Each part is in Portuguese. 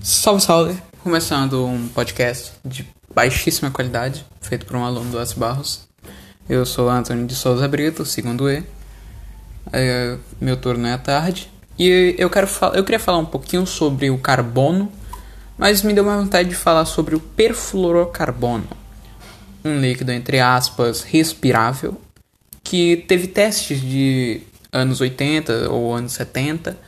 Salve, salve! Começando um podcast de baixíssima qualidade, feito por um aluno do As Barros. Eu sou Antônio de Souza Brito, segundo E. É, meu turno é à tarde. E eu, quero eu queria falar um pouquinho sobre o carbono, mas me deu uma vontade de falar sobre o perfluorocarbono. Um líquido, entre aspas, respirável, que teve testes de anos 80 ou anos 70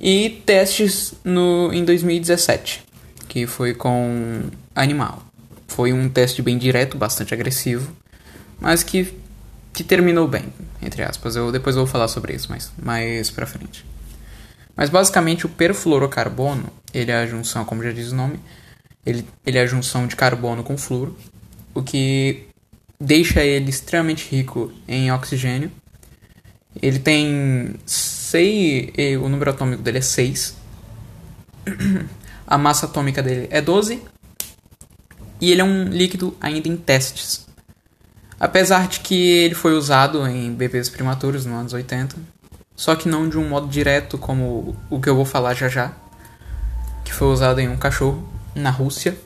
e testes no, em 2017, que foi com animal. Foi um teste bem direto, bastante agressivo, mas que, que terminou bem, entre aspas. Eu depois vou falar sobre isso mais, mais pra frente. Mas basicamente o perfluorocarbono, ele é a junção, como já diz o nome, ele, ele é a junção de carbono com flúor, o que deixa ele extremamente rico em oxigênio. Ele tem sei, o número atômico dele é 6. A massa atômica dele é 12. E ele é um líquido ainda em testes. Apesar de que ele foi usado em bebês prematuros nos anos 80, só que não de um modo direto como o que eu vou falar já já, que foi usado em um cachorro na Rússia.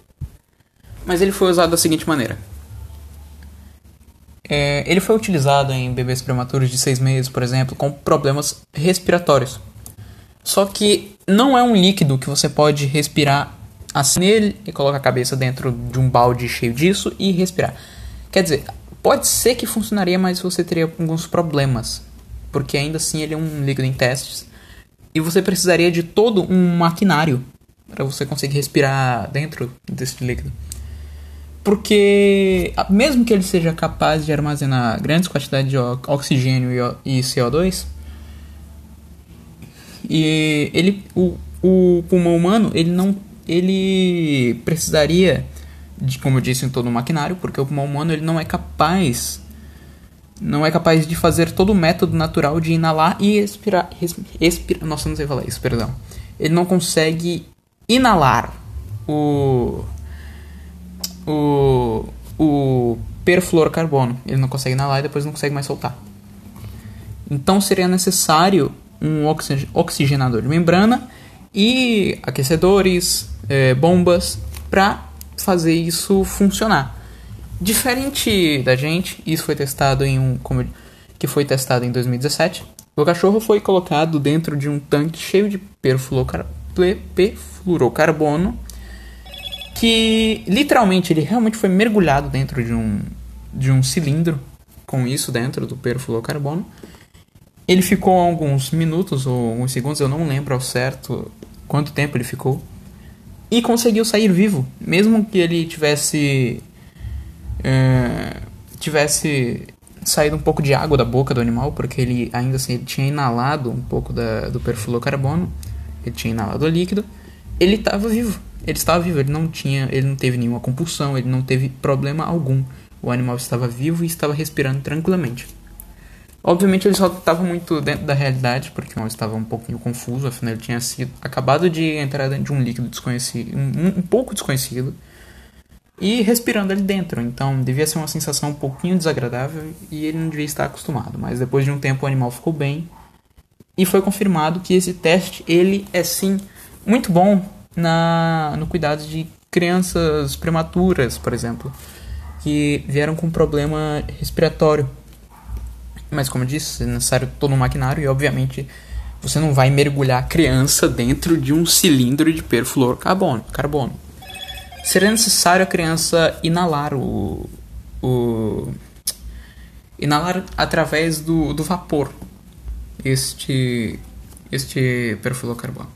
Mas ele foi usado da seguinte maneira: é, ele foi utilizado em bebês prematuros de 6 meses, por exemplo, com problemas respiratórios. Só que não é um líquido que você pode respirar assim nele e colocar a cabeça dentro de um balde cheio disso e respirar. Quer dizer, pode ser que funcionaria, mas você teria alguns problemas. Porque ainda assim ele é um líquido em testes. E você precisaria de todo um maquinário para você conseguir respirar dentro desse líquido. Porque, mesmo que ele seja capaz de armazenar grandes quantidades de oxigênio e CO2, e ele, o, o pulmão humano, ele não, ele precisaria de, como eu disse, em todo o maquinário, porque o pulmão humano ele não é capaz, não é capaz de fazer todo o método natural de inalar e expirar, expirar, nossa, não sei falar isso, perdão. Ele não consegue inalar o o, o. Ele não consegue inalar e depois não consegue mais soltar. Então seria necessário um oxigenador de membrana e aquecedores, é, bombas para fazer isso funcionar. Diferente da gente, isso foi testado em um como, que foi testado em 2017. O cachorro foi colocado dentro de um tanque cheio de perfluorocarbono que literalmente ele realmente foi mergulhado dentro de um, de um cilindro com isso dentro do perfluorocarbono. Ele ficou alguns minutos ou alguns segundos, eu não lembro ao certo quanto tempo ele ficou. E conseguiu sair vivo, mesmo que ele tivesse é, tivesse saído um pouco de água da boca do animal, porque ele ainda assim ele tinha inalado um pouco da, do perfluorocarbono, ele tinha inalado o líquido, ele estava vivo ele estava vivo, ele não tinha, ele não teve nenhuma compulsão, ele não teve problema algum. O animal estava vivo e estava respirando tranquilamente. Obviamente ele só estava muito dentro da realidade, porque o estava um pouquinho confuso, afinal ele tinha sido acabado de entrar dentro de um líquido desconhecido, um, um pouco desconhecido, e respirando ali dentro. Então devia ser uma sensação um pouquinho desagradável e ele não devia estar acostumado. Mas depois de um tempo o animal ficou bem e foi confirmado que esse teste ele é sim muito bom na, no cuidado de crianças prematuras, por exemplo, que vieram com problema respiratório. Mas como eu disse, é necessário todo um maquinário e obviamente você não vai mergulhar a criança dentro de um cilindro de perfluorocarbono. Carbono. Seria necessário a criança inalar o, o inalar através do, do vapor este este perfluorocarbono.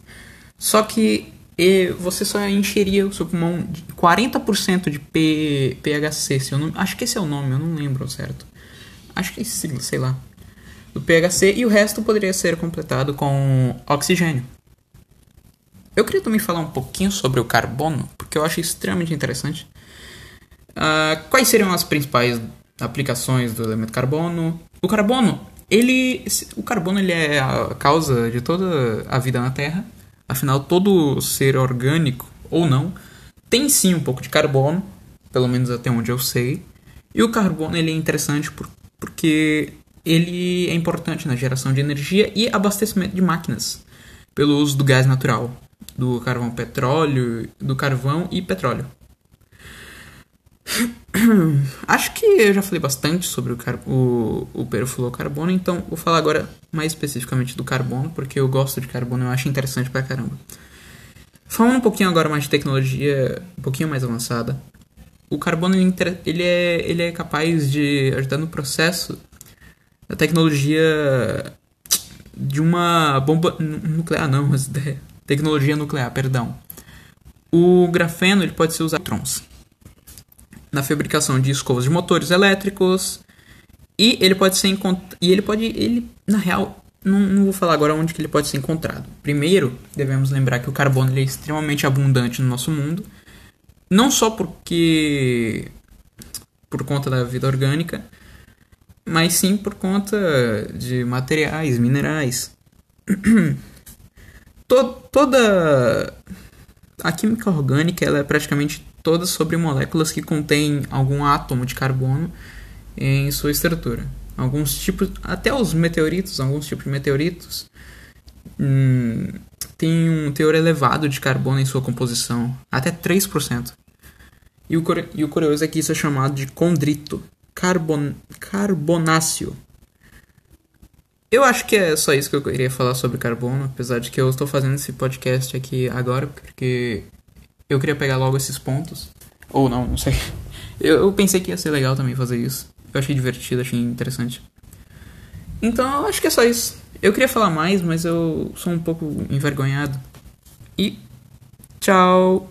Só que e você só encheria o seu pulmão de 40% de P, PHC, se eu não, acho que esse é o nome, eu não lembro certo. Acho que é esse, sei lá. Do PHC e o resto poderia ser completado com oxigênio. Eu queria também falar um pouquinho sobre o carbono, porque eu acho extremamente interessante. Uh, quais seriam as principais aplicações do elemento carbono? O carbono, ele, o carbono ele é a causa de toda a vida na Terra Afinal, todo ser orgânico ou não tem sim um pouco de carbono, pelo menos até onde eu sei. E o carbono ele é interessante por, porque ele é importante na geração de energia e abastecimento de máquinas pelo uso do gás natural. do carvão petróleo, do carvão e petróleo. Acho que eu já falei bastante sobre o, car o, o perfluorocarbono, então vou falar agora mais especificamente do carbono, porque eu gosto de carbono, eu acho interessante pra caramba. Falando um pouquinho agora mais de tecnologia um pouquinho mais avançada, o carbono ele é, ele é capaz de ajudar no processo da tecnologia de uma bomba nuclear, não, mas tecnologia nuclear, perdão. O grafeno ele pode ser usado trons na fabricação de escovas de motores elétricos e ele pode ser e ele pode ele na real não, não, vou falar agora onde que ele pode ser encontrado. Primeiro, devemos lembrar que o carbono é extremamente abundante no nosso mundo, não só porque por conta da vida orgânica, mas sim por conta de materiais, minerais. toda a química orgânica ela é praticamente toda sobre moléculas que contêm algum átomo de carbono em sua estrutura. Alguns tipos, até os meteoritos, alguns tipos de meteoritos hum, têm um teor elevado de carbono em sua composição, até 3%. E o, e o curioso é que isso é chamado de condrito, carbon, carbonáceo. Eu acho que é só isso que eu queria falar sobre carbono, apesar de que eu estou fazendo esse podcast aqui agora, porque eu queria pegar logo esses pontos. Ou não, não sei. Eu, eu pensei que ia ser legal também fazer isso. Eu achei divertido, achei interessante. Então eu acho que é só isso. Eu queria falar mais, mas eu sou um pouco envergonhado. E tchau!